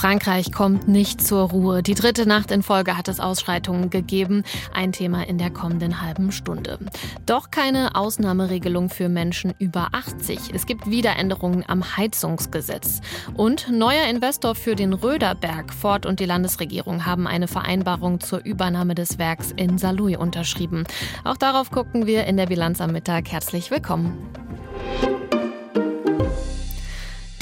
Frankreich kommt nicht zur Ruhe. Die dritte Nacht in Folge hat es Ausschreitungen gegeben. Ein Thema in der kommenden halben Stunde. Doch keine Ausnahmeregelung für Menschen über 80. Es gibt wieder Änderungen am Heizungsgesetz. Und neuer Investor für den Röderberg. Ford und die Landesregierung haben eine Vereinbarung zur Übernahme des Werks in Saarlouis unterschrieben. Auch darauf gucken wir in der Bilanz am Mittag. Herzlich willkommen.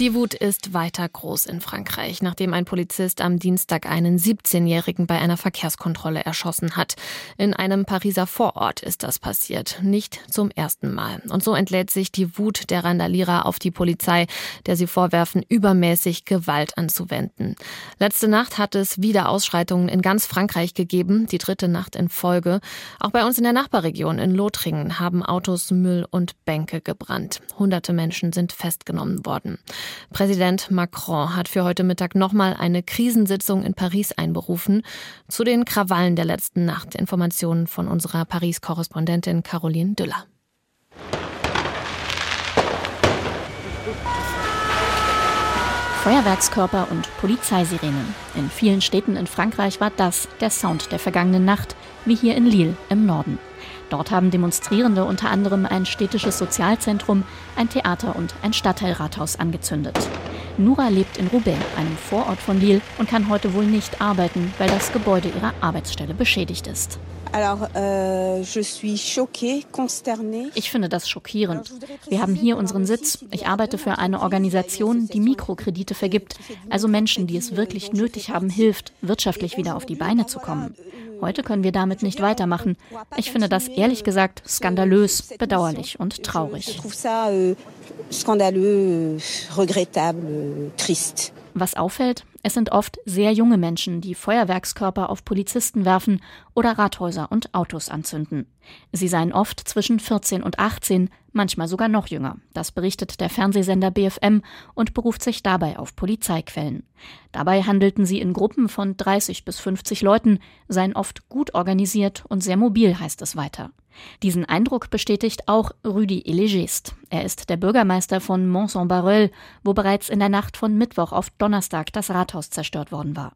Die Wut ist weiter groß in Frankreich, nachdem ein Polizist am Dienstag einen 17-Jährigen bei einer Verkehrskontrolle erschossen hat. In einem Pariser Vorort ist das passiert, nicht zum ersten Mal. Und so entlädt sich die Wut der Randalierer auf die Polizei, der sie vorwerfen, übermäßig Gewalt anzuwenden. Letzte Nacht hat es wieder Ausschreitungen in ganz Frankreich gegeben, die dritte Nacht in Folge. Auch bei uns in der Nachbarregion in Lothringen haben Autos, Müll und Bänke gebrannt. Hunderte Menschen sind festgenommen worden. Präsident Macron hat für heute Mittag nochmal eine Krisensitzung in Paris einberufen. Zu den Krawallen der letzten Nacht Informationen von unserer Paris-Korrespondentin Caroline Düller. Feuerwerkskörper und Polizeisirenen. In vielen Städten in Frankreich war das der Sound der vergangenen Nacht, wie hier in Lille im Norden. Dort haben Demonstrierende unter anderem ein städtisches Sozialzentrum, ein Theater und ein Stadtteilrathaus angezündet. Nura lebt in Roubaix, einem Vorort von Lille, und kann heute wohl nicht arbeiten, weil das Gebäude ihrer Arbeitsstelle beschädigt ist. Euh, ich finde das schockierend. Wir haben hier unseren Sitz. Ich arbeite für eine Organisation, die Mikrokredite vergibt, also Menschen, die es wirklich nötig haben, hilft, wirtschaftlich wieder auf die Beine zu kommen. Heute können wir damit nicht weitermachen. Ich finde das ehrlich gesagt skandalös, bedauerlich und traurig. Was auffällt, es sind oft sehr junge Menschen, die Feuerwerkskörper auf Polizisten werfen oder Rathäuser und Autos anzünden. Sie seien oft zwischen 14 und 18, manchmal sogar noch jünger. Das berichtet der Fernsehsender BFM und beruft sich dabei auf Polizeiquellen. Dabei handelten sie in Gruppen von 30 bis 50 Leuten, seien oft gut organisiert und sehr mobil, heißt es weiter. Diesen Eindruck bestätigt auch Rüdi Elegist. Er ist der Bürgermeister von Mont-Saint-Barreul, wo bereits in der Nacht von Mittwoch auf Donnerstag das Rathaus zerstört worden war.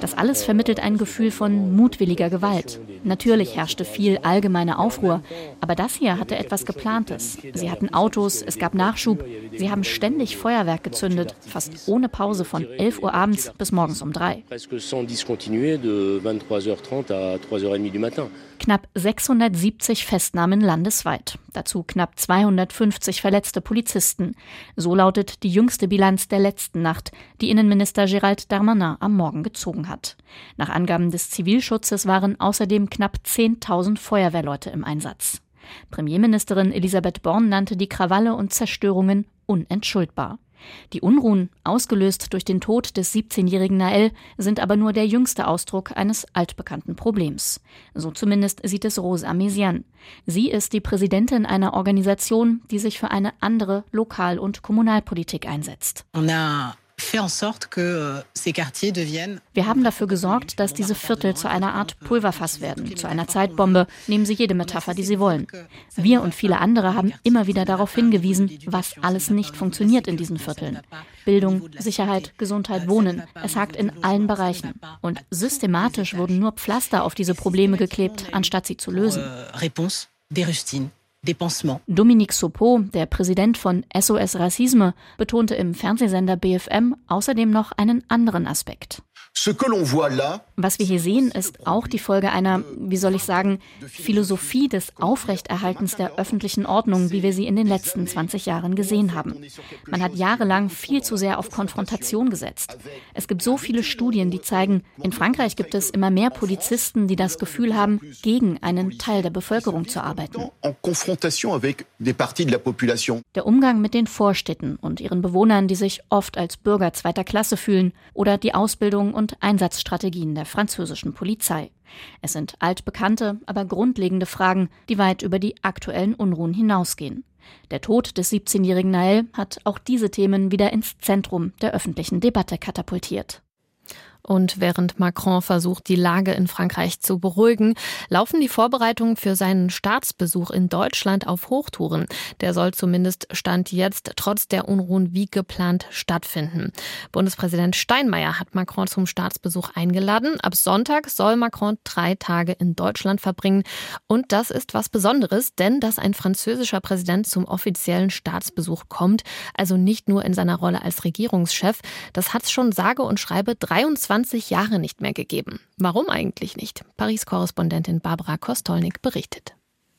Das alles vermittelt ein Gefühl von mutwilliger Gewalt. Natürlich herrschte viel allgemeine Aufruhr, aber das hier hatte etwas Geplantes. Sie hatten Autos, es gab Nachschub, sie haben ständig Feuerwerk gezündet, fast ohne Pause von 11 Uhr abends bis morgens um drei. Knapp 670 Festnahmen landesweit. Dazu knapp 250 verletzte Polizisten. So lautet die jüngste Bilanz der letzten Nacht, die Innenminister Gérald Darmanin am Morgen gezogen hat. Nach Angaben des Zivilschutzes waren außerdem knapp 10.000 Feuerwehrleute im Einsatz. Premierministerin Elisabeth Born nannte die Krawalle und Zerstörungen unentschuldbar. Die Unruhen, ausgelöst durch den Tod des 17-jährigen Nael, sind aber nur der jüngste Ausdruck eines altbekannten Problems. So zumindest sieht es Rose Amesian. Sie ist die Präsidentin einer Organisation, die sich für eine andere Lokal- und Kommunalpolitik einsetzt. Euh, Wir haben dafür gesorgt, dass diese Viertel zu einer Art Pulverfass werden, zu einer Zeitbombe. Nehmen Sie jede Metapher, die Sie wollen. Wir und viele andere haben immer wieder darauf hingewiesen, was alles nicht funktioniert in diesen Vierteln. Bildung, Sicherheit, Gesundheit, Wohnen. Es hakt in allen Bereichen. Und systematisch wurden nur Pflaster auf diese Probleme geklebt, anstatt sie zu lösen. Dominique Sopo, der Präsident von SOS Racisme, betonte im Fernsehsender BFM außerdem noch einen anderen Aspekt. Was wir hier sehen, ist auch die Folge einer, wie soll ich sagen, Philosophie des Aufrechterhaltens der öffentlichen Ordnung, wie wir sie in den letzten 20 Jahren gesehen haben. Man hat jahrelang viel zu sehr auf Konfrontation gesetzt. Es gibt so viele Studien, die zeigen, in Frankreich gibt es immer mehr Polizisten, die das Gefühl haben, gegen einen Teil der Bevölkerung zu arbeiten. Der Umgang mit den Vorstädten und ihren Bewohnern, die sich oft als Bürger zweiter Klasse fühlen, oder die Ausbildung und und Einsatzstrategien der französischen Polizei. Es sind altbekannte, aber grundlegende Fragen, die weit über die aktuellen Unruhen hinausgehen. Der Tod des 17-jährigen Nael hat auch diese Themen wieder ins Zentrum der öffentlichen Debatte katapultiert. Und während Macron versucht, die Lage in Frankreich zu beruhigen, laufen die Vorbereitungen für seinen Staatsbesuch in Deutschland auf Hochtouren. Der soll zumindest Stand jetzt trotz der Unruhen wie geplant stattfinden. Bundespräsident Steinmeier hat Macron zum Staatsbesuch eingeladen. Ab Sonntag soll Macron drei Tage in Deutschland verbringen. Und das ist was Besonderes, denn dass ein französischer Präsident zum offiziellen Staatsbesuch kommt, also nicht nur in seiner Rolle als Regierungschef, das hat es schon sage und schreibe 23 20 Jahre nicht mehr gegeben. Warum eigentlich nicht? Paris-Korrespondentin Barbara Kostolnik berichtet.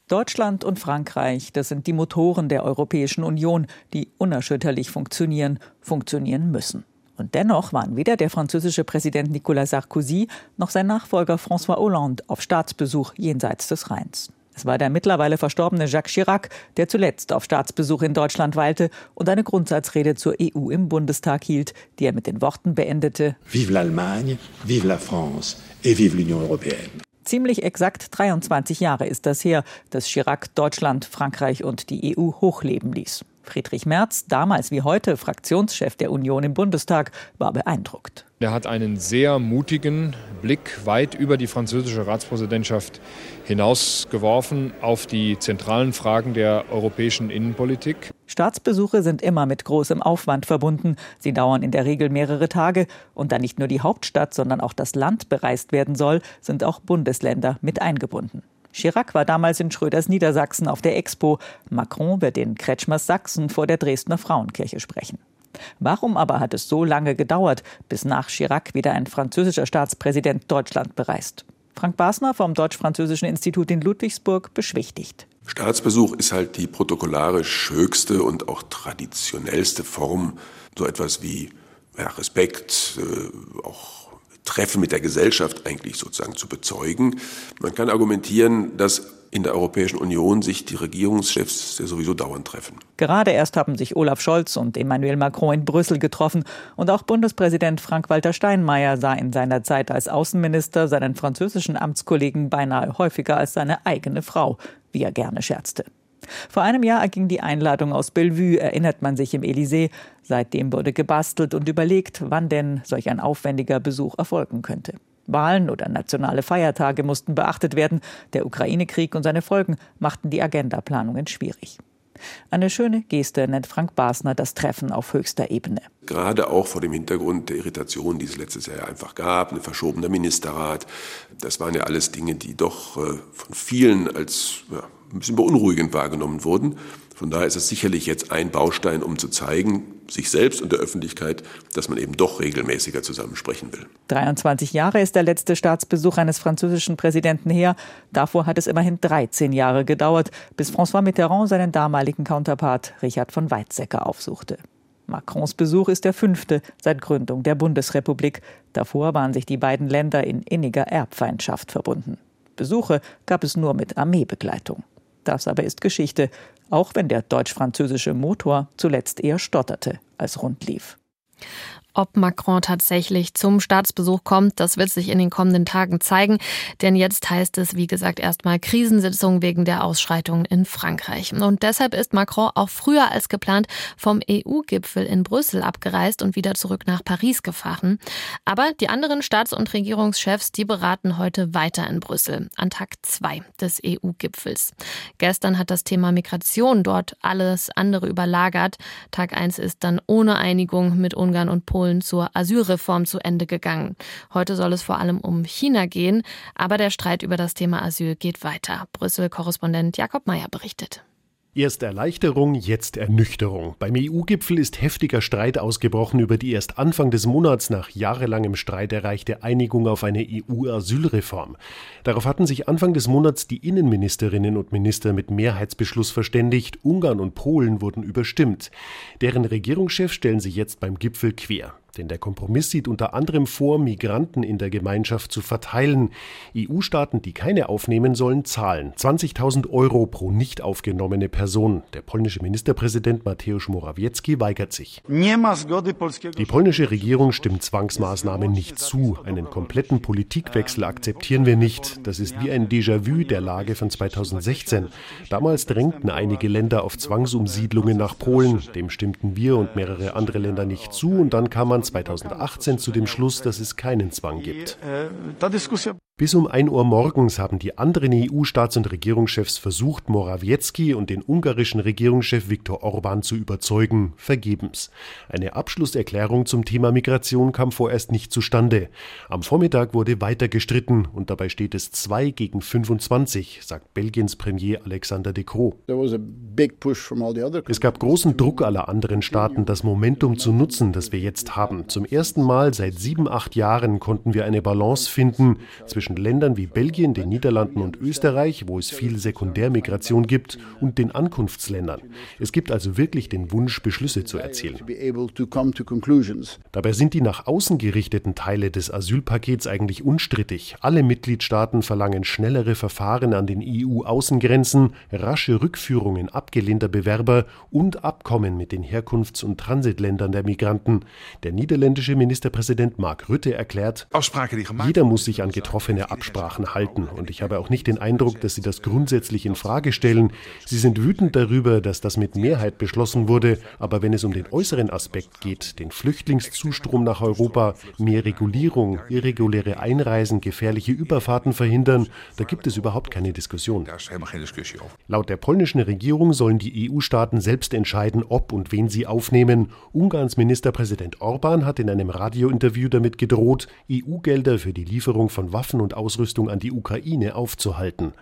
Deutschland und Frankreich, das sind die Motoren der Europäischen Union, die unerschütterlich funktionieren, funktionieren müssen. Und dennoch waren weder der französische Präsident Nicolas Sarkozy noch sein Nachfolger François Hollande auf Staatsbesuch jenseits des Rheins. Es war der mittlerweile verstorbene Jacques Chirac, der zuletzt auf Staatsbesuch in Deutschland weilte und eine Grundsatzrede zur EU im Bundestag hielt, die er mit den Worten beendete: Vive l'Allemagne, vive la France et vive l'Union européenne. Ziemlich exakt 23 Jahre ist das her, dass Chirac Deutschland, Frankreich und die EU hochleben ließ. Friedrich Merz, damals wie heute Fraktionschef der Union im Bundestag, war beeindruckt. Er hat einen sehr mutigen Blick weit über die französische Ratspräsidentschaft hinausgeworfen auf die zentralen Fragen der europäischen Innenpolitik. Staatsbesuche sind immer mit großem Aufwand verbunden. Sie dauern in der Regel mehrere Tage. Und da nicht nur die Hauptstadt, sondern auch das Land bereist werden soll, sind auch Bundesländer mit eingebunden. Chirac war damals in Schröders Niedersachsen auf der Expo. Macron wird in Kretschmers Sachsen vor der Dresdner Frauenkirche sprechen. Warum aber hat es so lange gedauert, bis nach Chirac wieder ein französischer Staatspräsident Deutschland bereist? Frank Basner vom Deutsch-Französischen Institut in Ludwigsburg beschwichtigt. Staatsbesuch ist halt die protokollarisch höchste und auch traditionellste Form, so etwas wie ja, Respekt, äh, auch Treffen mit der Gesellschaft eigentlich sozusagen zu bezeugen. Man kann argumentieren, dass in der Europäischen Union sich die Regierungschefs sowieso dauernd treffen. Gerade erst haben sich Olaf Scholz und Emmanuel Macron in Brüssel getroffen und auch Bundespräsident Frank-Walter Steinmeier sah in seiner Zeit als Außenminister seinen französischen Amtskollegen beinahe häufiger als seine eigene Frau, wie er gerne scherzte. Vor einem Jahr erging die Einladung aus Bellevue, erinnert man sich im Élysée. Seitdem wurde gebastelt und überlegt, wann denn solch ein aufwendiger Besuch erfolgen könnte. Wahlen oder nationale Feiertage mussten beachtet werden. Der Ukraine-Krieg und seine Folgen machten die Agendaplanungen schwierig. Eine schöne Geste nennt Frank Basner das Treffen auf höchster Ebene. Gerade auch vor dem Hintergrund der Irritation, die es letztes Jahr einfach gab, ein verschobener Ministerrat. Das waren ja alles Dinge, die doch äh, von vielen als ein bisschen beunruhigend wahrgenommen wurden. Von daher ist es sicherlich jetzt ein Baustein, um zu zeigen, sich selbst und der Öffentlichkeit, dass man eben doch regelmäßiger zusammensprechen will. 23 Jahre ist der letzte Staatsbesuch eines französischen Präsidenten her. Davor hat es immerhin 13 Jahre gedauert, bis François Mitterrand seinen damaligen Counterpart Richard von Weizsäcker aufsuchte. Macrons Besuch ist der fünfte seit Gründung der Bundesrepublik. Davor waren sich die beiden Länder in inniger Erbfeindschaft verbunden. Besuche gab es nur mit Armeebegleitung. Das aber ist Geschichte, auch wenn der deutsch-französische Motor zuletzt eher stotterte als rund lief. Ob Macron tatsächlich zum Staatsbesuch kommt, das wird sich in den kommenden Tagen zeigen. Denn jetzt heißt es, wie gesagt, erstmal Krisensitzung wegen der Ausschreitungen in Frankreich. Und deshalb ist Macron auch früher als geplant vom EU-Gipfel in Brüssel abgereist und wieder zurück nach Paris gefahren. Aber die anderen Staats- und Regierungschefs, die beraten heute weiter in Brüssel an Tag zwei des EU-Gipfels. Gestern hat das Thema Migration dort alles andere überlagert. Tag eins ist dann ohne Einigung mit Ungarn und Polen Polen zur Asylreform zu Ende gegangen. Heute soll es vor allem um China gehen, aber der Streit über das Thema Asyl geht weiter. Brüssel-Korrespondent Jakob Mayer berichtet. Erst Erleichterung, jetzt Ernüchterung. Beim EU-Gipfel ist heftiger Streit ausgebrochen über die erst Anfang des Monats nach jahrelangem Streit erreichte Einigung auf eine EU-Asylreform. Darauf hatten sich Anfang des Monats die Innenministerinnen und Minister mit Mehrheitsbeschluss verständigt. Ungarn und Polen wurden überstimmt. Deren Regierungschefs stellen sich jetzt beim Gipfel quer. Denn der Kompromiss sieht unter anderem vor, Migranten in der Gemeinschaft zu verteilen. EU-Staaten, die keine aufnehmen sollen, zahlen 20.000 Euro pro nicht aufgenommene Person. Der polnische Ministerpräsident Mateusz Morawiecki weigert sich. Die polnische Regierung stimmt Zwangsmaßnahmen nicht zu. Einen kompletten Politikwechsel akzeptieren wir nicht. Das ist wie ein Déjà-vu der Lage von 2016. Damals drängten einige Länder auf Zwangsumsiedlungen nach Polen. Dem stimmten wir und mehrere andere Länder nicht zu und dann kam man 2018 zu dem Schluss, dass es keinen Zwang gibt. Bis um 1 Uhr morgens haben die anderen EU-Staats- und Regierungschefs versucht, Morawiecki und den ungarischen Regierungschef Viktor Orban zu überzeugen, vergebens. Eine Abschlusserklärung zum Thema Migration kam vorerst nicht zustande. Am Vormittag wurde weiter gestritten und dabei steht es 2 gegen 25, sagt Belgiens Premier Alexander De Croo. Es gab großen Druck aller anderen Staaten, das Momentum zu nutzen, das wir jetzt haben. Zum ersten Mal seit sieben, acht Jahren konnten wir eine Balance finden zwischen Ländern wie Belgien, den Niederlanden und Österreich, wo es viel Sekundärmigration gibt, und den Ankunftsländern. Es gibt also wirklich den Wunsch, Beschlüsse zu erzielen. Dabei sind die nach außen gerichteten Teile des Asylpakets eigentlich unstrittig. Alle Mitgliedstaaten verlangen schnellere Verfahren an den EU-Außengrenzen, rasche Rückführungen abgelehnter Bewerber und Abkommen mit den Herkunfts- und Transitländern der Migranten. Der niederländische Ministerpräsident Mark Rutte erklärt, jeder muss sich an getroffene getroffene Absprachen halten. Und ich habe auch nicht den Eindruck, dass sie das grundsätzlich in Frage stellen. Sie sind wütend darüber, dass das mit Mehrheit beschlossen wurde. Aber wenn es um den äußeren Aspekt geht, den Flüchtlingszustrom nach Europa, mehr Regulierung, irreguläre Einreisen, gefährliche Überfahrten verhindern, da gibt es überhaupt keine Diskussion. Laut der polnischen Regierung sollen die EU-Staaten selbst entscheiden, ob und wen sie aufnehmen. Ungarns Ministerpräsident Orban hat in einem Radiointerview damit gedroht, EU-Gelder für die Lieferung von Waffen und Ausrüstung an die Ukraine aufzuhalten.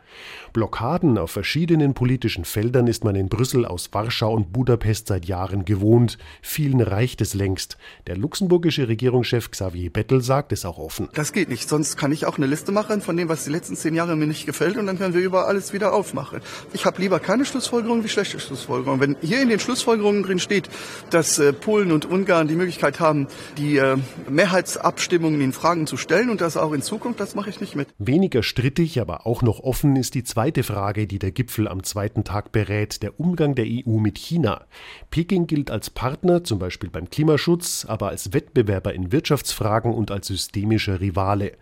Blockaden auf verschiedenen politischen Feldern ist man in Brüssel aus Warschau und Budapest seit Jahren gewohnt. Vielen reicht es längst. Der luxemburgische Regierungschef Xavier Bettel sagt es auch offen. Das geht nicht. Sonst kann ich auch eine Liste machen von dem, was die letzten zehn Jahre mir nicht gefällt und dann können wir über alles wieder aufmachen. Ich habe lieber keine Schlussfolgerungen wie schlechte Schlussfolgerungen. Wenn hier in den Schlussfolgerungen drin steht, dass äh, Polen und Ungarn die Möglichkeit haben, die äh, Mehrheitsabstimmungen in Fragen zu stellen und das auch in Zukunft, das mache ich nicht mit. Weniger strittig, aber auch noch offen ist die zweite Frage, die der Gipfel am zweiten Tag berät, der Umgang der EU mit China. Peking gilt als Partner, zum Beispiel beim Klimaschutz, aber als Wettbewerber in Wirtschaftsfragen und als systemischer Rivale.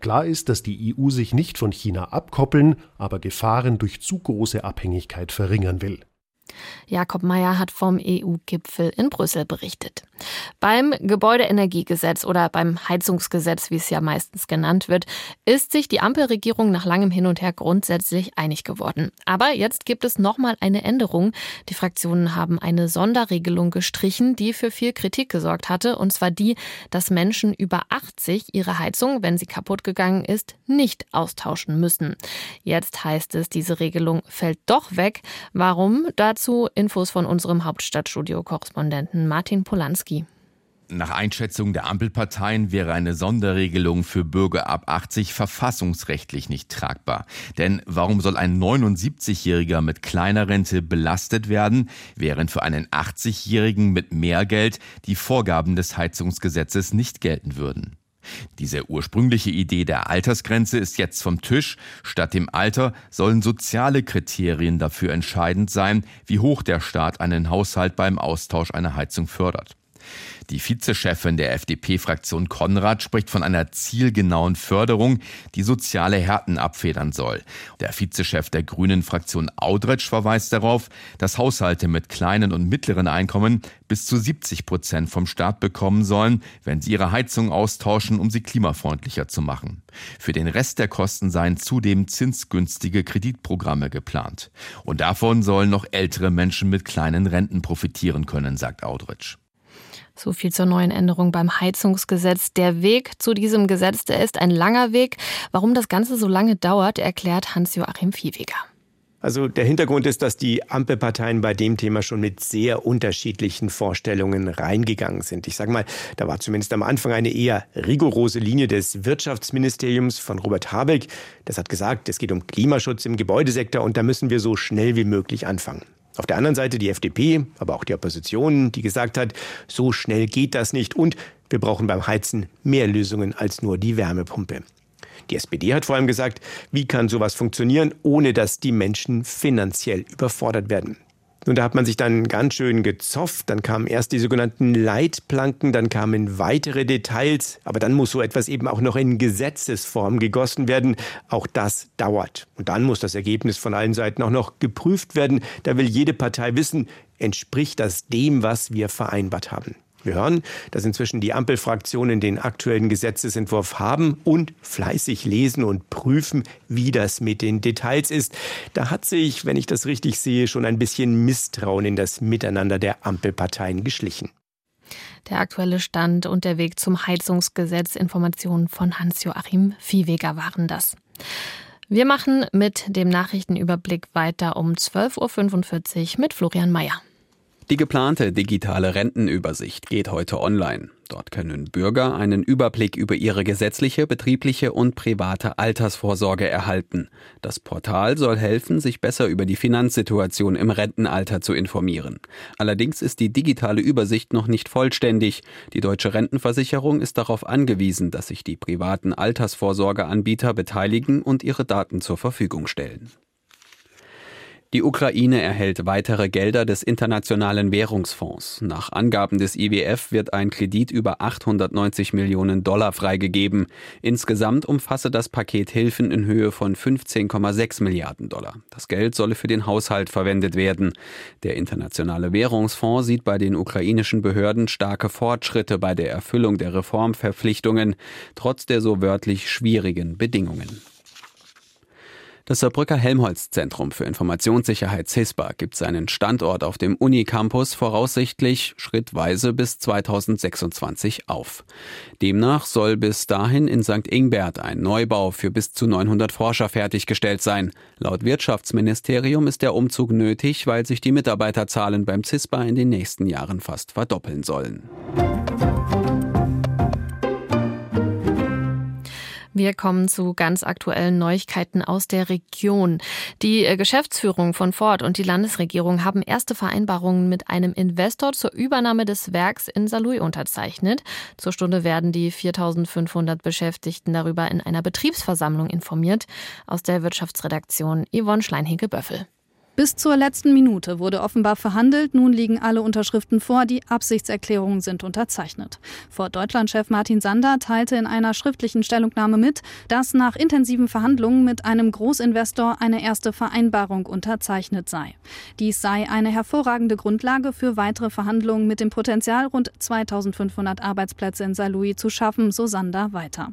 Klar ist, dass die EU sich nicht von China abkoppeln, aber Gefahren durch zu große Abhängigkeit verringern will. Jakob Mayer hat vom EU-Gipfel in Brüssel berichtet. Beim Gebäudeenergiegesetz oder beim Heizungsgesetz, wie es ja meistens genannt wird, ist sich die Ampelregierung nach langem Hin und Her grundsätzlich einig geworden. Aber jetzt gibt es nochmal eine Änderung. Die Fraktionen haben eine Sonderregelung gestrichen, die für viel Kritik gesorgt hatte, und zwar die, dass Menschen über 80 ihre Heizung, wenn sie kaputt gegangen ist, nicht austauschen müssen. Jetzt heißt es, diese Regelung fällt doch weg. Warum? Dazu Infos von unserem Hauptstadtstudio-Korrespondenten Martin Polanski. Nach Einschätzung der Ampelparteien wäre eine Sonderregelung für Bürger ab 80 verfassungsrechtlich nicht tragbar. Denn warum soll ein 79-Jähriger mit kleiner Rente belastet werden, während für einen 80-Jährigen mit mehr Geld die Vorgaben des Heizungsgesetzes nicht gelten würden? Diese ursprüngliche Idee der Altersgrenze ist jetzt vom Tisch. Statt dem Alter sollen soziale Kriterien dafür entscheidend sein, wie hoch der Staat einen Haushalt beim Austausch einer Heizung fördert. Die Vizechefin der FDP-Fraktion Konrad spricht von einer zielgenauen Förderung, die soziale Härten abfedern soll. Der Vizechef der Grünen-Fraktion Audretsch verweist darauf, dass Haushalte mit kleinen und mittleren Einkommen bis zu 70 Prozent vom Staat bekommen sollen, wenn sie ihre Heizung austauschen, um sie klimafreundlicher zu machen. Für den Rest der Kosten seien zudem zinsgünstige Kreditprogramme geplant. Und davon sollen noch ältere Menschen mit kleinen Renten profitieren können, sagt Audretsch. So viel zur neuen Änderung beim Heizungsgesetz. Der Weg zu diesem Gesetz, der ist ein langer Weg. Warum das Ganze so lange dauert, erklärt Hans-Joachim Viehweger. Also der Hintergrund ist, dass die Ampelparteien bei dem Thema schon mit sehr unterschiedlichen Vorstellungen reingegangen sind. Ich sage mal, da war zumindest am Anfang eine eher rigorose Linie des Wirtschaftsministeriums von Robert Habeck. Das hat gesagt, es geht um Klimaschutz im Gebäudesektor und da müssen wir so schnell wie möglich anfangen. Auf der anderen Seite die FDP, aber auch die Opposition, die gesagt hat, so schnell geht das nicht und wir brauchen beim Heizen mehr Lösungen als nur die Wärmepumpe. Die SPD hat vor allem gesagt, wie kann sowas funktionieren, ohne dass die Menschen finanziell überfordert werden. Und da hat man sich dann ganz schön gezofft. Dann kamen erst die sogenannten Leitplanken, dann kamen weitere Details. Aber dann muss so etwas eben auch noch in Gesetzesform gegossen werden. Auch das dauert. Und dann muss das Ergebnis von allen Seiten auch noch geprüft werden. Da will jede Partei wissen, entspricht das dem, was wir vereinbart haben. Wir hören, dass inzwischen die Ampelfraktionen den aktuellen Gesetzesentwurf haben und fleißig lesen und prüfen, wie das mit den Details ist. Da hat sich, wenn ich das richtig sehe, schon ein bisschen Misstrauen in das Miteinander der Ampelparteien geschlichen. Der aktuelle Stand und der Weg zum Heizungsgesetz. Informationen von Hans-Joachim Viehweger waren das. Wir machen mit dem Nachrichtenüberblick weiter um 12.45 Uhr mit Florian Mayer. Die geplante digitale Rentenübersicht geht heute online. Dort können Bürger einen Überblick über ihre gesetzliche, betriebliche und private Altersvorsorge erhalten. Das Portal soll helfen, sich besser über die Finanzsituation im Rentenalter zu informieren. Allerdings ist die digitale Übersicht noch nicht vollständig. Die deutsche Rentenversicherung ist darauf angewiesen, dass sich die privaten Altersvorsorgeanbieter beteiligen und ihre Daten zur Verfügung stellen. Die Ukraine erhält weitere Gelder des Internationalen Währungsfonds. Nach Angaben des IWF wird ein Kredit über 890 Millionen Dollar freigegeben. Insgesamt umfasse das Paket Hilfen in Höhe von 15,6 Milliarden Dollar. Das Geld solle für den Haushalt verwendet werden. Der Internationale Währungsfonds sieht bei den ukrainischen Behörden starke Fortschritte bei der Erfüllung der Reformverpflichtungen, trotz der so wörtlich schwierigen Bedingungen. Das Saarbrücker Helmholtz-Zentrum für Informationssicherheit CISPA gibt seinen Standort auf dem Unicampus voraussichtlich schrittweise bis 2026 auf. Demnach soll bis dahin in St. Ingbert ein Neubau für bis zu 900 Forscher fertiggestellt sein. Laut Wirtschaftsministerium ist der Umzug nötig, weil sich die Mitarbeiterzahlen beim CISPA in den nächsten Jahren fast verdoppeln sollen. Wir kommen zu ganz aktuellen Neuigkeiten aus der Region. Die äh, Geschäftsführung von Ford und die Landesregierung haben erste Vereinbarungen mit einem Investor zur Übernahme des Werks in Saarlouis unterzeichnet. Zur Stunde werden die 4500 Beschäftigten darüber in einer Betriebsversammlung informiert. Aus der Wirtschaftsredaktion Yvonne Schleinhege-Böffel. Bis zur letzten Minute wurde offenbar verhandelt. Nun liegen alle Unterschriften vor. Die Absichtserklärungen sind unterzeichnet. Vor Deutschlandchef Martin Sander teilte in einer schriftlichen Stellungnahme mit, dass nach intensiven Verhandlungen mit einem Großinvestor eine erste Vereinbarung unterzeichnet sei. Dies sei eine hervorragende Grundlage für weitere Verhandlungen mit dem Potenzial, rund 2500 Arbeitsplätze in Saarlouis zu schaffen, so Sander weiter.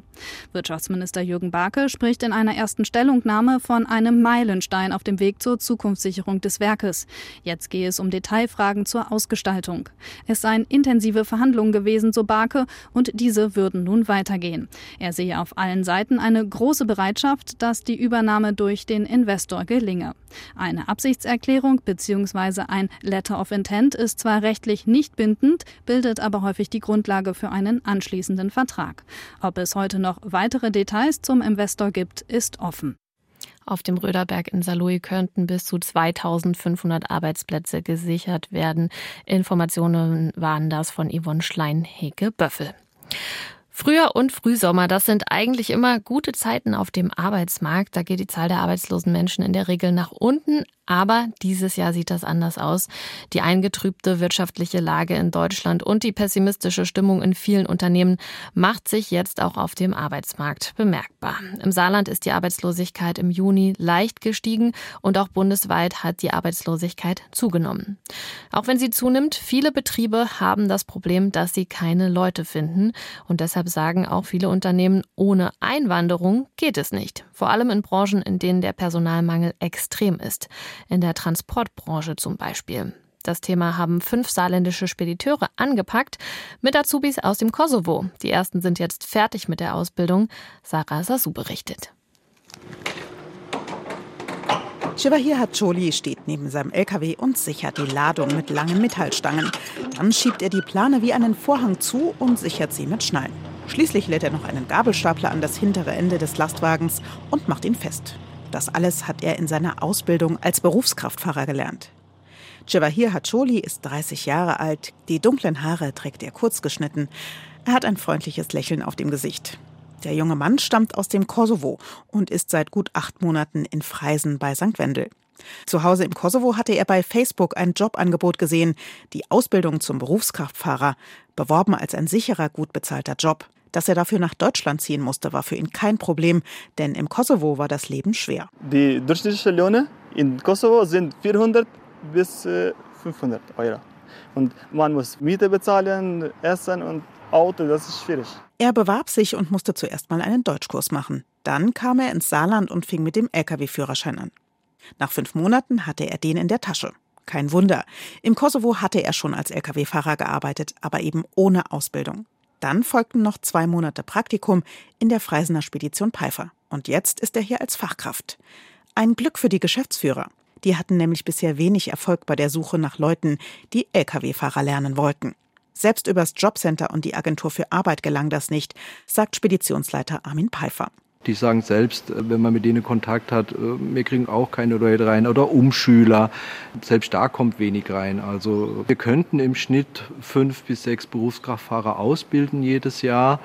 Wirtschaftsminister Jürgen Barke spricht in einer ersten Stellungnahme von einem Meilenstein auf dem Weg zur Zukunftssicherung Absicherung des Werkes. Jetzt gehe es um Detailfragen zur Ausgestaltung. Es seien intensive Verhandlungen gewesen, so Barke, und diese würden nun weitergehen. Er sehe auf allen Seiten eine große Bereitschaft, dass die Übernahme durch den Investor gelinge. Eine Absichtserklärung bzw. ein Letter of Intent ist zwar rechtlich nicht bindend, bildet aber häufig die Grundlage für einen anschließenden Vertrag. Ob es heute noch weitere Details zum Investor gibt, ist offen. Auf dem Röderberg in Saarlouis könnten bis zu 2500 Arbeitsplätze gesichert werden. Informationen waren das von Yvonne Schlein-Heke-Böffel. Frühjahr und Frühsommer, das sind eigentlich immer gute Zeiten auf dem Arbeitsmarkt. Da geht die Zahl der arbeitslosen Menschen in der Regel nach unten. Aber dieses Jahr sieht das anders aus. Die eingetrübte wirtschaftliche Lage in Deutschland und die pessimistische Stimmung in vielen Unternehmen macht sich jetzt auch auf dem Arbeitsmarkt bemerkbar. Im Saarland ist die Arbeitslosigkeit im Juni leicht gestiegen und auch bundesweit hat die Arbeitslosigkeit zugenommen. Auch wenn sie zunimmt, viele Betriebe haben das Problem, dass sie keine Leute finden. Und deshalb sagen auch viele Unternehmen, ohne Einwanderung geht es nicht. Vor allem in Branchen, in denen der Personalmangel extrem ist in der Transportbranche zum Beispiel. Das Thema haben fünf saarländische Spediteure angepackt mit Azubis aus dem Kosovo. Die ersten sind jetzt fertig mit der Ausbildung. Sarah Sasu berichtet. Shivahir Hacholi steht neben seinem LKW und sichert die Ladung mit langen Metallstangen. Dann schiebt er die Plane wie einen Vorhang zu und sichert sie mit Schnallen. Schließlich lädt er noch einen Gabelstapler an das hintere Ende des Lastwagens und macht ihn fest. Das alles hat er in seiner Ausbildung als Berufskraftfahrer gelernt. Jawahir Hacholi ist 30 Jahre alt, die dunklen Haare trägt er kurz geschnitten. Er hat ein freundliches Lächeln auf dem Gesicht. Der junge Mann stammt aus dem Kosovo und ist seit gut acht Monaten in Freisen bei St. Wendel. Zu Hause im Kosovo hatte er bei Facebook ein Jobangebot gesehen, die Ausbildung zum Berufskraftfahrer, beworben als ein sicherer, gut bezahlter Job. Dass er dafür nach Deutschland ziehen musste, war für ihn kein Problem, denn im Kosovo war das Leben schwer. Die durchschnittlichen Löhne in Kosovo sind 400 bis 500 äh, Euro. Und man muss Miete bezahlen, Essen und Auto, das ist schwierig. Er bewarb sich und musste zuerst mal einen Deutschkurs machen. Dann kam er ins Saarland und fing mit dem Lkw-Führerschein an. Nach fünf Monaten hatte er den in der Tasche. Kein Wunder. Im Kosovo hatte er schon als Lkw-Fahrer gearbeitet, aber eben ohne Ausbildung. Dann folgten noch zwei Monate Praktikum in der Freisener Spedition Pfeiffer. Und jetzt ist er hier als Fachkraft. Ein Glück für die Geschäftsführer. Die hatten nämlich bisher wenig Erfolg bei der Suche nach Leuten, die Lkw-Fahrer lernen wollten. Selbst übers Jobcenter und die Agentur für Arbeit gelang das nicht, sagt Speditionsleiter Armin Pfeiffer. Die sagen selbst, äh, wenn man mit denen Kontakt hat, äh, wir kriegen auch keine Leute rein oder Umschüler. Selbst da kommt wenig rein. Also wir könnten im Schnitt fünf bis sechs Berufskraftfahrer ausbilden jedes Jahr.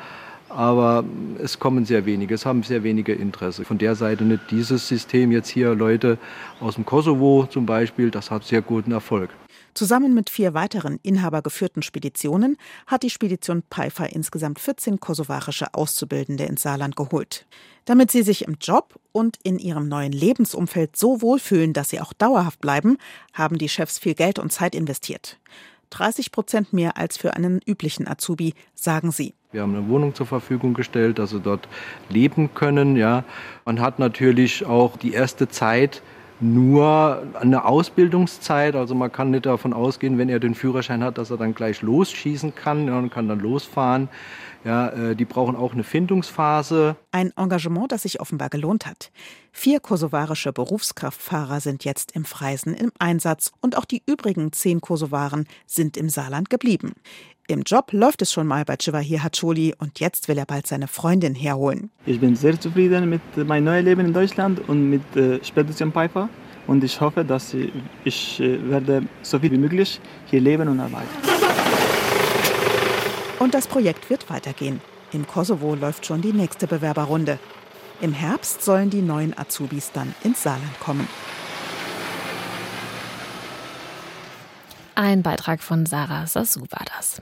Aber es kommen sehr wenige, es haben sehr wenige Interesse. Von der Seite nicht dieses System jetzt hier Leute aus dem Kosovo zum Beispiel, das hat sehr guten Erfolg. Zusammen mit vier weiteren inhabergeführten Speditionen hat die Spedition Pfeiffer insgesamt 14 kosovarische Auszubildende ins Saarland geholt. Damit sie sich im Job und in ihrem neuen Lebensumfeld so wohlfühlen, dass sie auch dauerhaft bleiben, haben die Chefs viel Geld und Zeit investiert. 30 Prozent mehr als für einen üblichen Azubi, sagen sie. Wir haben eine Wohnung zur Verfügung gestellt, dass sie dort leben können. Ja. Man hat natürlich auch die erste Zeit nur eine Ausbildungszeit. Also man kann nicht davon ausgehen, wenn er den Führerschein hat, dass er dann gleich losschießen kann und kann dann losfahren. Ja, äh, die brauchen auch eine Findungsphase. Ein Engagement, das sich offenbar gelohnt hat. Vier kosovarische Berufskraftfahrer sind jetzt im Freisen im Einsatz und auch die übrigen zehn Kosovaren sind im Saarland geblieben. Im Job läuft es schon mal bei Chivahir Hacholi und jetzt will er bald seine Freundin herholen. Ich bin sehr zufrieden mit meinem neuen Leben in Deutschland und mit äh, Spedition Piper und ich hoffe, dass ich, ich äh, werde so viel wie möglich hier leben und arbeiten. Und das Projekt wird weitergehen. Im Kosovo läuft schon die nächste Bewerberrunde. Im Herbst sollen die neuen Azubis dann ins Saarland kommen. Ein Beitrag von Sarah Sassou war das.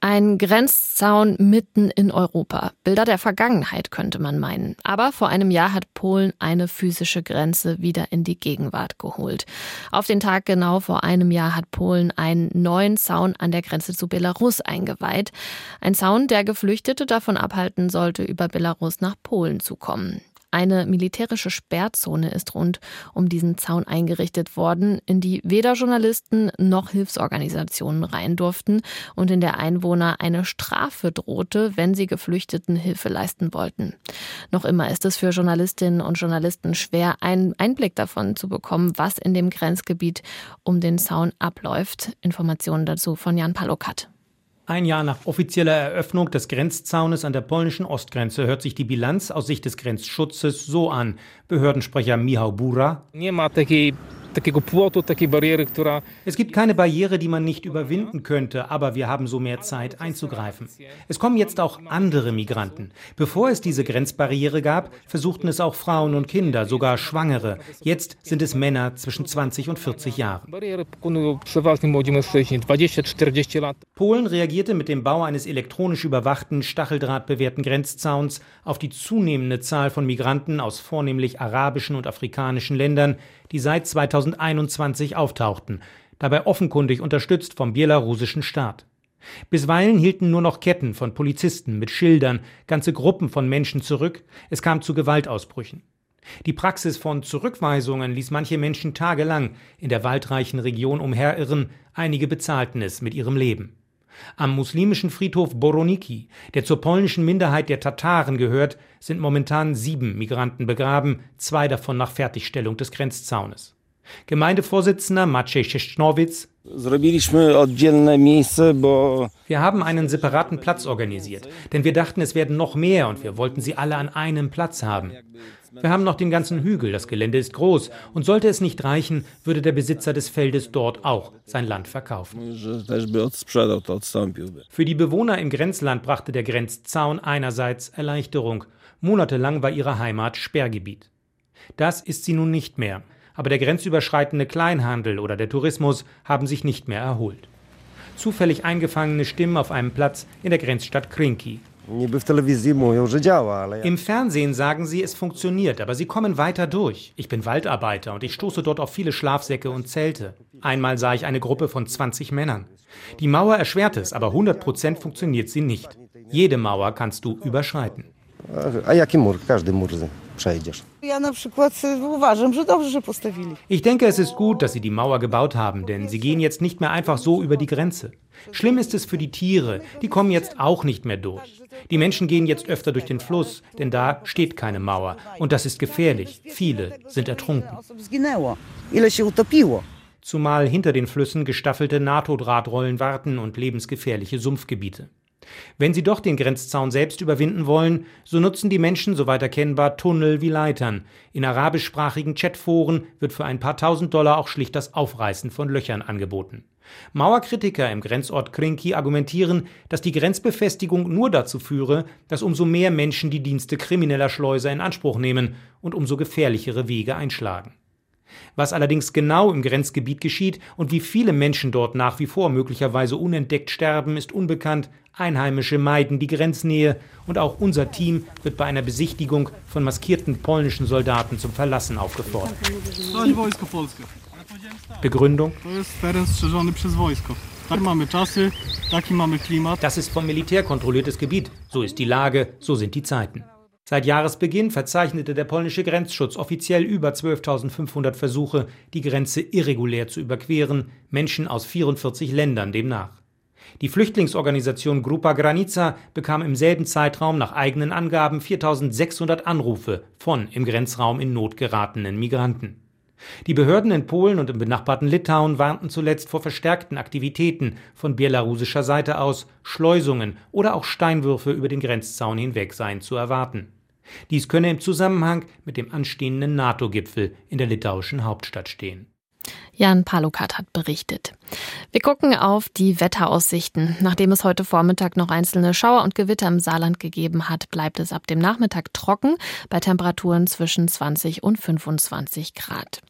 Ein Grenzzaun mitten in Europa. Bilder der Vergangenheit könnte man meinen. Aber vor einem Jahr hat Polen eine physische Grenze wieder in die Gegenwart geholt. Auf den Tag genau vor einem Jahr hat Polen einen neuen Zaun an der Grenze zu Belarus eingeweiht. Ein Zaun, der Geflüchtete davon abhalten sollte, über Belarus nach Polen zu kommen. Eine militärische Sperrzone ist rund um diesen Zaun eingerichtet worden, in die weder Journalisten noch Hilfsorganisationen rein durften und in der Einwohner eine Strafe drohte, wenn sie Geflüchteten Hilfe leisten wollten. Noch immer ist es für Journalistinnen und Journalisten schwer, einen Einblick davon zu bekommen, was in dem Grenzgebiet um den Zaun abläuft. Informationen dazu von Jan Palokat. Ein Jahr nach offizieller Eröffnung des Grenzzaunes an der polnischen Ostgrenze hört sich die Bilanz aus Sicht des Grenzschutzes so an. Behördensprecher Michał Bura. Es gibt keine Barriere, die man nicht überwinden könnte, aber wir haben so mehr Zeit einzugreifen. Es kommen jetzt auch andere Migranten. Bevor es diese Grenzbarriere gab, versuchten es auch Frauen und Kinder, sogar Schwangere. Jetzt sind es Männer zwischen 20 und 40 Jahren. Polen reagierte mit dem Bau eines elektronisch überwachten, stacheldrahtbewehrten Grenzzauns auf die zunehmende Zahl von Migranten aus vornehmlich arabischen und afrikanischen Ländern, die seit 2021 auftauchten, dabei offenkundig unterstützt vom belarussischen Staat. Bisweilen hielten nur noch Ketten von Polizisten mit Schildern ganze Gruppen von Menschen zurück, es kam zu Gewaltausbrüchen. Die Praxis von Zurückweisungen ließ manche Menschen tagelang in der waldreichen Region umherirren, einige bezahlten es mit ihrem Leben. Am muslimischen Friedhof Boroniki, der zur polnischen Minderheit der Tataren gehört, sind momentan sieben Migranten begraben, zwei davon nach Fertigstellung des Grenzzaunes. Gemeindevorsitzender Maciej Szeschnowitz wir haben einen separaten Platz organisiert, denn wir dachten, es werden noch mehr und wir wollten sie alle an einem Platz haben. Wir haben noch den ganzen Hügel, das Gelände ist groß und sollte es nicht reichen, würde der Besitzer des Feldes dort auch sein Land verkaufen. Für die Bewohner im Grenzland brachte der Grenzzaun einerseits Erleichterung. Monatelang war ihre Heimat Sperrgebiet. Das ist sie nun nicht mehr, aber der grenzüberschreitende Kleinhandel oder der Tourismus haben sich nicht mehr erholt. Zufällig eingefangene Stimmen auf einem Platz in der Grenzstadt Krinki. Im Fernsehen sagen sie, es funktioniert, aber sie kommen weiter durch. Ich bin Waldarbeiter und ich stoße dort auf viele Schlafsäcke und Zelte. Einmal sah ich eine Gruppe von 20 Männern. Die Mauer erschwert es, aber 100 Prozent funktioniert sie nicht. Jede Mauer kannst du überschreiten. Ich denke, es ist gut, dass sie die Mauer gebaut haben, denn sie gehen jetzt nicht mehr einfach so über die Grenze. Schlimm ist es für die Tiere, die kommen jetzt auch nicht mehr durch. Die Menschen gehen jetzt öfter durch den Fluss, denn da steht keine Mauer. Und das ist gefährlich. Viele sind ertrunken. Zumal hinter den Flüssen gestaffelte NATO-Drahtrollen warten und lebensgefährliche Sumpfgebiete. Wenn sie doch den Grenzzaun selbst überwinden wollen, so nutzen die Menschen, soweit erkennbar, Tunnel wie Leitern. In arabischsprachigen Chatforen wird für ein paar tausend Dollar auch schlicht das Aufreißen von Löchern angeboten. Mauerkritiker im Grenzort Krinki argumentieren, dass die Grenzbefestigung nur dazu führe, dass umso mehr Menschen die Dienste krimineller Schleuser in Anspruch nehmen und umso gefährlichere Wege einschlagen. Was allerdings genau im Grenzgebiet geschieht und wie viele Menschen dort nach wie vor möglicherweise unentdeckt sterben, ist unbekannt. Einheimische meiden die Grenznähe und auch unser Team wird bei einer Besichtigung von maskierten polnischen Soldaten zum Verlassen aufgefordert. Begründung? Das ist vom Militär kontrolliertes Gebiet. So ist die Lage, so sind die Zeiten. Seit Jahresbeginn verzeichnete der polnische Grenzschutz offiziell über 12.500 Versuche, die Grenze irregulär zu überqueren, Menschen aus 44 Ländern demnach. Die Flüchtlingsorganisation Grupa Granica bekam im selben Zeitraum nach eigenen Angaben 4.600 Anrufe von im Grenzraum in Not geratenen Migranten. Die Behörden in Polen und im benachbarten Litauen warnten zuletzt vor verstärkten Aktivitäten von belarussischer Seite aus, Schleusungen oder auch Steinwürfe über den Grenzzaun hinweg seien zu erwarten. Dies könne im Zusammenhang mit dem anstehenden NATO-Gipfel in der litauischen Hauptstadt stehen. Jan Palukat hat berichtet. Wir gucken auf die Wetteraussichten. Nachdem es heute Vormittag noch einzelne Schauer und Gewitter im Saarland gegeben hat, bleibt es ab dem Nachmittag trocken bei Temperaturen zwischen 20 und 25 Grad.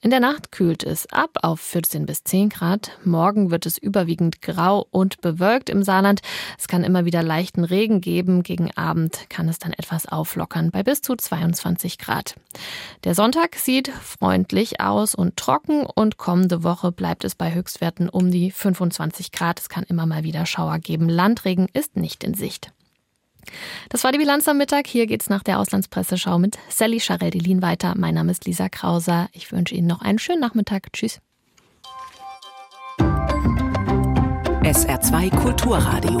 In der Nacht kühlt es ab auf 14 bis 10 Grad. Morgen wird es überwiegend grau und bewölkt im Saarland. Es kann immer wieder leichten Regen geben. Gegen Abend kann es dann etwas auflockern bei bis zu 22 Grad. Der Sonntag sieht freundlich aus und trocken und kommende Woche bleibt es bei Höchstwerten um die 25 Grad. Es kann immer mal wieder Schauer geben. Landregen ist nicht in Sicht. Das war die Bilanz am Mittag. Hier geht's nach der Auslandspresseschau mit Sally Charel-Delin weiter. Mein Name ist Lisa Krauser. Ich wünsche Ihnen noch einen schönen Nachmittag. Tschüss. SR2 Kulturradio.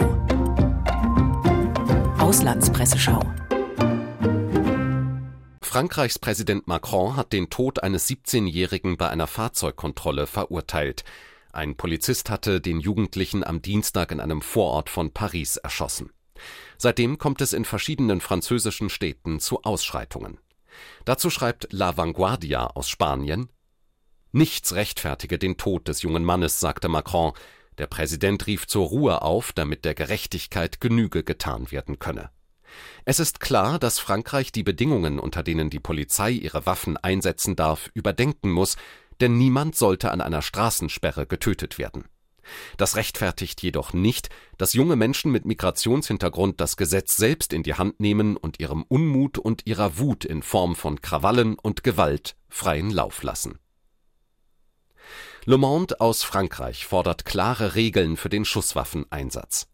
Auslandspresseschau. Frankreichs Präsident Macron hat den Tod eines 17-Jährigen bei einer Fahrzeugkontrolle verurteilt. Ein Polizist hatte den Jugendlichen am Dienstag in einem Vorort von Paris erschossen. Seitdem kommt es in verschiedenen französischen Städten zu Ausschreitungen. Dazu schreibt La Vanguardia aus Spanien Nichts rechtfertige den Tod des jungen Mannes, sagte Macron. Der Präsident rief zur Ruhe auf, damit der Gerechtigkeit Genüge getan werden könne. Es ist klar, dass Frankreich die Bedingungen, unter denen die Polizei ihre Waffen einsetzen darf, überdenken muss, denn niemand sollte an einer Straßensperre getötet werden. Das rechtfertigt jedoch nicht, dass junge Menschen mit Migrationshintergrund das Gesetz selbst in die Hand nehmen und ihrem Unmut und ihrer Wut in Form von Krawallen und Gewalt freien Lauf lassen. Le Monde aus Frankreich fordert klare Regeln für den Schusswaffeneinsatz.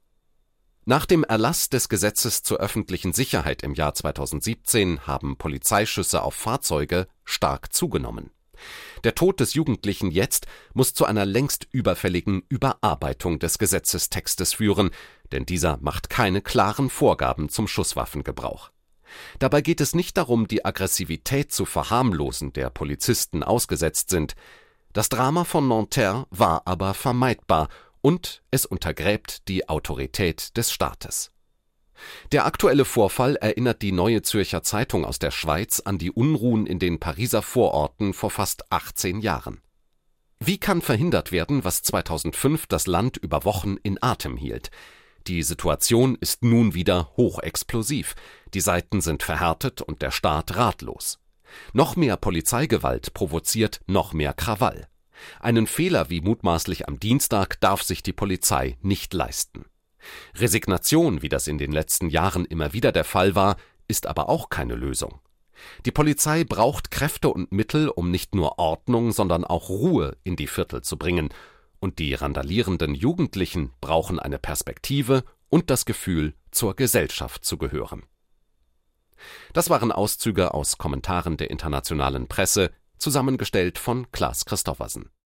Nach dem Erlass des Gesetzes zur öffentlichen Sicherheit im Jahr 2017 haben Polizeischüsse auf Fahrzeuge stark zugenommen. Der Tod des Jugendlichen jetzt muss zu einer längst überfälligen Überarbeitung des Gesetzestextes führen, denn dieser macht keine klaren Vorgaben zum Schusswaffengebrauch. Dabei geht es nicht darum, die Aggressivität zu verharmlosen, der Polizisten ausgesetzt sind. Das Drama von Nanterre war aber vermeidbar und es untergräbt die Autorität des Staates. Der aktuelle Vorfall erinnert die Neue Zürcher Zeitung aus der Schweiz an die Unruhen in den Pariser Vororten vor fast 18 Jahren. Wie kann verhindert werden, was 2005 das Land über Wochen in Atem hielt? Die Situation ist nun wieder hochexplosiv, die Seiten sind verhärtet und der Staat ratlos. Noch mehr Polizeigewalt provoziert noch mehr Krawall. Einen Fehler wie mutmaßlich am Dienstag darf sich die Polizei nicht leisten. Resignation, wie das in den letzten Jahren immer wieder der Fall war, ist aber auch keine Lösung. Die Polizei braucht Kräfte und Mittel, um nicht nur Ordnung, sondern auch Ruhe in die Viertel zu bringen. Und die randalierenden Jugendlichen brauchen eine Perspektive und das Gefühl, zur Gesellschaft zu gehören. Das waren Auszüge aus Kommentaren der internationalen Presse, zusammengestellt von Klaas Christoffersen